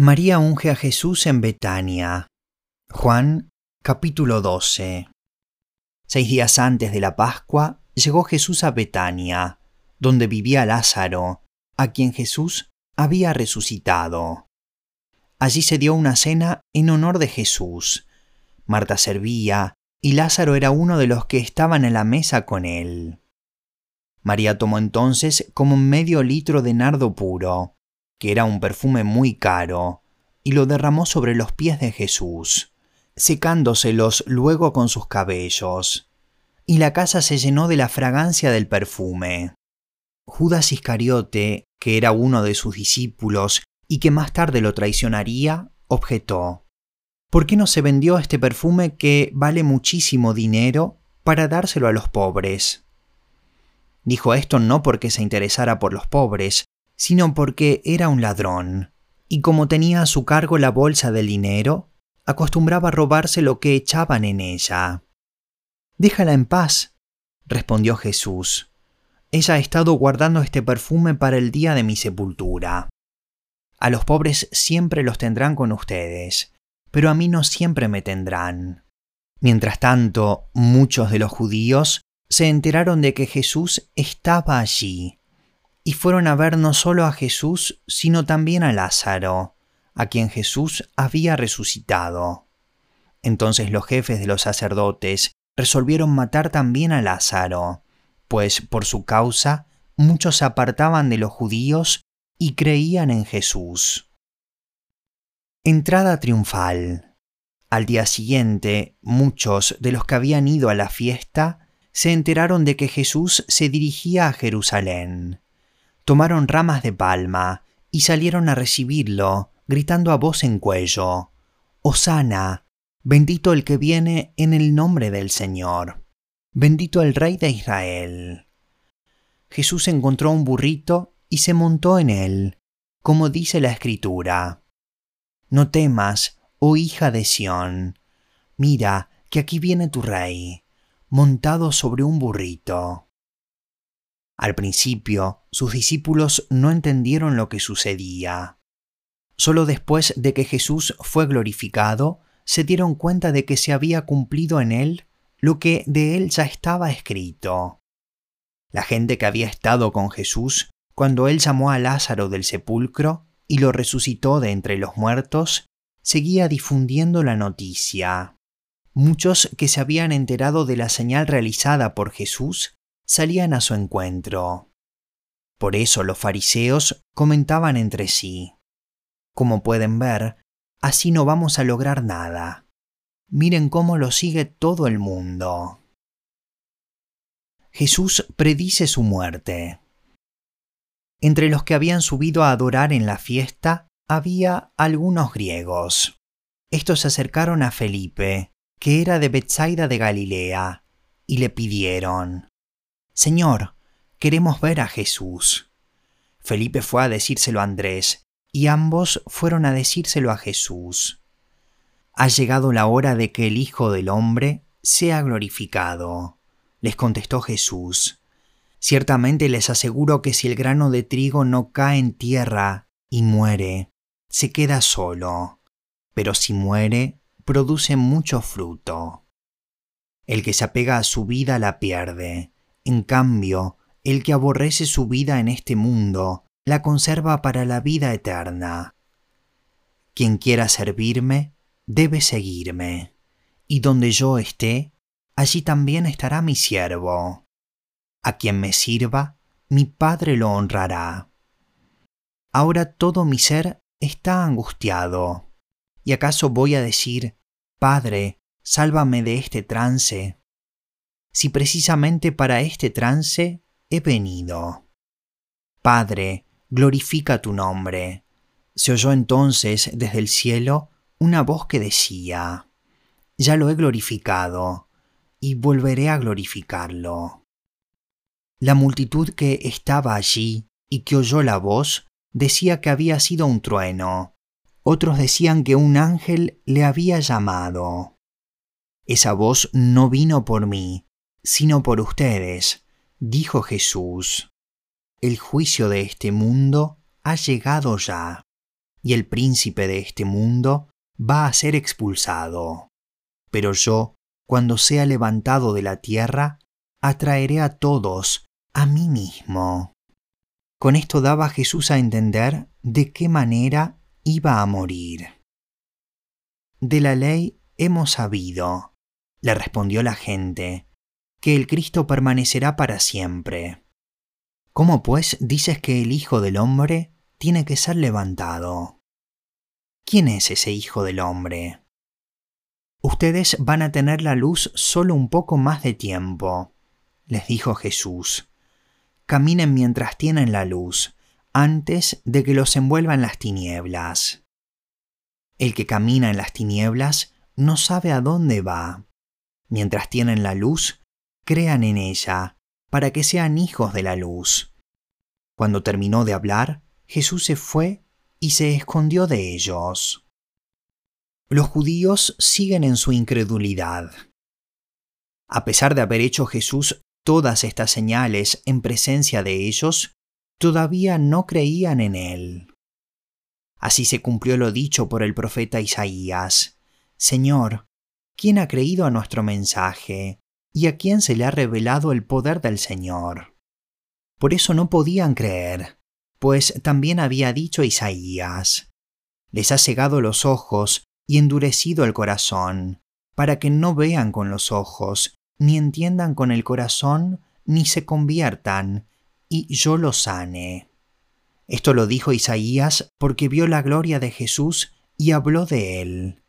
María unge a Jesús en Betania. Juan capítulo 12. Seis días antes de la Pascua llegó Jesús a Betania, donde vivía Lázaro, a quien Jesús había resucitado. Allí se dio una cena en honor de Jesús. Marta servía, y Lázaro era uno de los que estaban en la mesa con él. María tomó entonces como medio litro de nardo puro, que era un perfume muy caro, y lo derramó sobre los pies de Jesús, secándoselos luego con sus cabellos. Y la casa se llenó de la fragancia del perfume. Judas Iscariote, que era uno de sus discípulos y que más tarde lo traicionaría, objetó, ¿Por qué no se vendió este perfume que vale muchísimo dinero para dárselo a los pobres? Dijo esto no porque se interesara por los pobres, sino porque era un ladrón, y como tenía a su cargo la bolsa del dinero, acostumbraba a robarse lo que echaban en ella. Déjala en paz, respondió Jesús. Ella ha estado guardando este perfume para el día de mi sepultura. A los pobres siempre los tendrán con ustedes, pero a mí no siempre me tendrán. Mientras tanto, muchos de los judíos se enteraron de que Jesús estaba allí y fueron a ver no solo a Jesús, sino también a Lázaro, a quien Jesús había resucitado. Entonces los jefes de los sacerdotes resolvieron matar también a Lázaro, pues por su causa muchos se apartaban de los judíos y creían en Jesús. Entrada triunfal. Al día siguiente, muchos de los que habían ido a la fiesta se enteraron de que Jesús se dirigía a Jerusalén tomaron ramas de palma y salieron a recibirlo, gritando a voz en cuello, Hosana, bendito el que viene en el nombre del Señor, bendito el Rey de Israel. Jesús encontró un burrito y se montó en él, como dice la Escritura. No temas, oh hija de Sión, mira que aquí viene tu rey, montado sobre un burrito. Al principio, sus discípulos no entendieron lo que sucedía. Solo después de que Jesús fue glorificado, se dieron cuenta de que se había cumplido en él lo que de él ya estaba escrito. La gente que había estado con Jesús cuando él llamó a Lázaro del sepulcro y lo resucitó de entre los muertos, seguía difundiendo la noticia. Muchos que se habían enterado de la señal realizada por Jesús salían a su encuentro. Por eso los fariseos comentaban entre sí, como pueden ver, así no vamos a lograr nada. Miren cómo lo sigue todo el mundo. Jesús predice su muerte. Entre los que habían subido a adorar en la fiesta había algunos griegos. Estos se acercaron a Felipe, que era de Bethsaida de Galilea, y le pidieron, Señor, queremos ver a Jesús. Felipe fue a decírselo a Andrés, y ambos fueron a decírselo a Jesús. Ha llegado la hora de que el Hijo del Hombre sea glorificado, les contestó Jesús. Ciertamente les aseguro que si el grano de trigo no cae en tierra y muere, se queda solo, pero si muere, produce mucho fruto. El que se apega a su vida la pierde, en cambio, el que aborrece su vida en este mundo, la conserva para la vida eterna. Quien quiera servirme, debe seguirme, y donde yo esté, allí también estará mi siervo. A quien me sirva, mi Padre lo honrará. Ahora todo mi ser está angustiado. ¿Y acaso voy a decir, Padre, sálvame de este trance? Si precisamente para este trance he venido. Padre, glorifica tu nombre. Se oyó entonces desde el cielo una voz que decía, Ya lo he glorificado, y volveré a glorificarlo. La multitud que estaba allí y que oyó la voz decía que había sido un trueno. Otros decían que un ángel le había llamado. Esa voz no vino por mí, sino por ustedes, dijo Jesús. El juicio de este mundo ha llegado ya. y el príncipe de este mundo va a ser expulsado. Pero yo, cuando sea levantado de la tierra, atraeré a todos a mí mismo. Con esto daba Jesús a entender de qué manera iba a morir. De la ley hemos sabido, le respondió la gente, que el Cristo permanecerá para siempre. ¿Cómo pues dices que el Hijo del Hombre tiene que ser levantado? ¿Quién es ese Hijo del Hombre? Ustedes van a tener la luz solo un poco más de tiempo, les dijo Jesús. Caminen mientras tienen la luz, antes de que los envuelvan las tinieblas. El que camina en las tinieblas no sabe a dónde va. Mientras tienen la luz, crean en ella, para que sean hijos de la luz. Cuando terminó de hablar, Jesús se fue y se escondió de ellos. Los judíos siguen en su incredulidad. A pesar de haber hecho Jesús todas estas señales en presencia de ellos, todavía no creían en él. Así se cumplió lo dicho por el profeta Isaías. Señor, ¿quién ha creído a nuestro mensaje? ¿Y a quién se le ha revelado el poder del Señor? Por eso no podían creer, pues también había dicho Isaías, les ha cegado los ojos y endurecido el corazón, para que no vean con los ojos, ni entiendan con el corazón, ni se conviertan, y yo los sane. Esto lo dijo Isaías porque vio la gloria de Jesús y habló de él.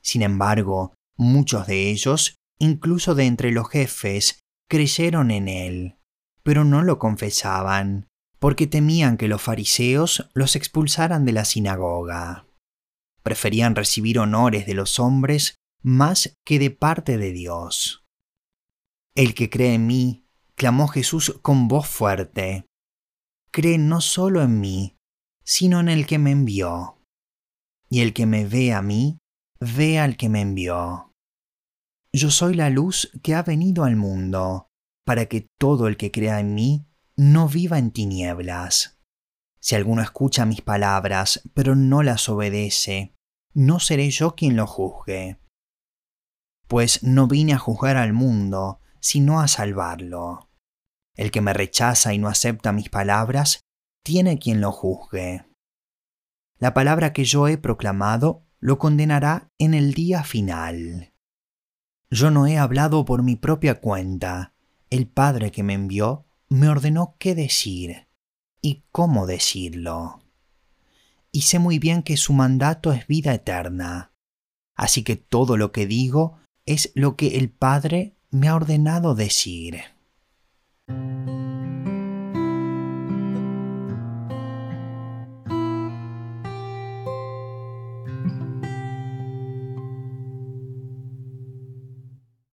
Sin embargo, muchos de ellos, incluso de entre los jefes, creyeron en él, pero no lo confesaban, porque temían que los fariseos los expulsaran de la sinagoga. Preferían recibir honores de los hombres más que de parte de Dios. El que cree en mí, clamó Jesús con voz fuerte, cree no solo en mí, sino en el que me envió. Y el que me ve a mí, ve al que me envió. Yo soy la luz que ha venido al mundo, para que todo el que crea en mí no viva en tinieblas. Si alguno escucha mis palabras, pero no las obedece, no seré yo quien lo juzgue. Pues no vine a juzgar al mundo, sino a salvarlo. El que me rechaza y no acepta mis palabras, tiene quien lo juzgue. La palabra que yo he proclamado lo condenará en el día final. Yo no he hablado por mi propia cuenta. El Padre que me envió me ordenó qué decir y cómo decirlo. Y sé muy bien que su mandato es vida eterna. Así que todo lo que digo es lo que el Padre me ha ordenado decir.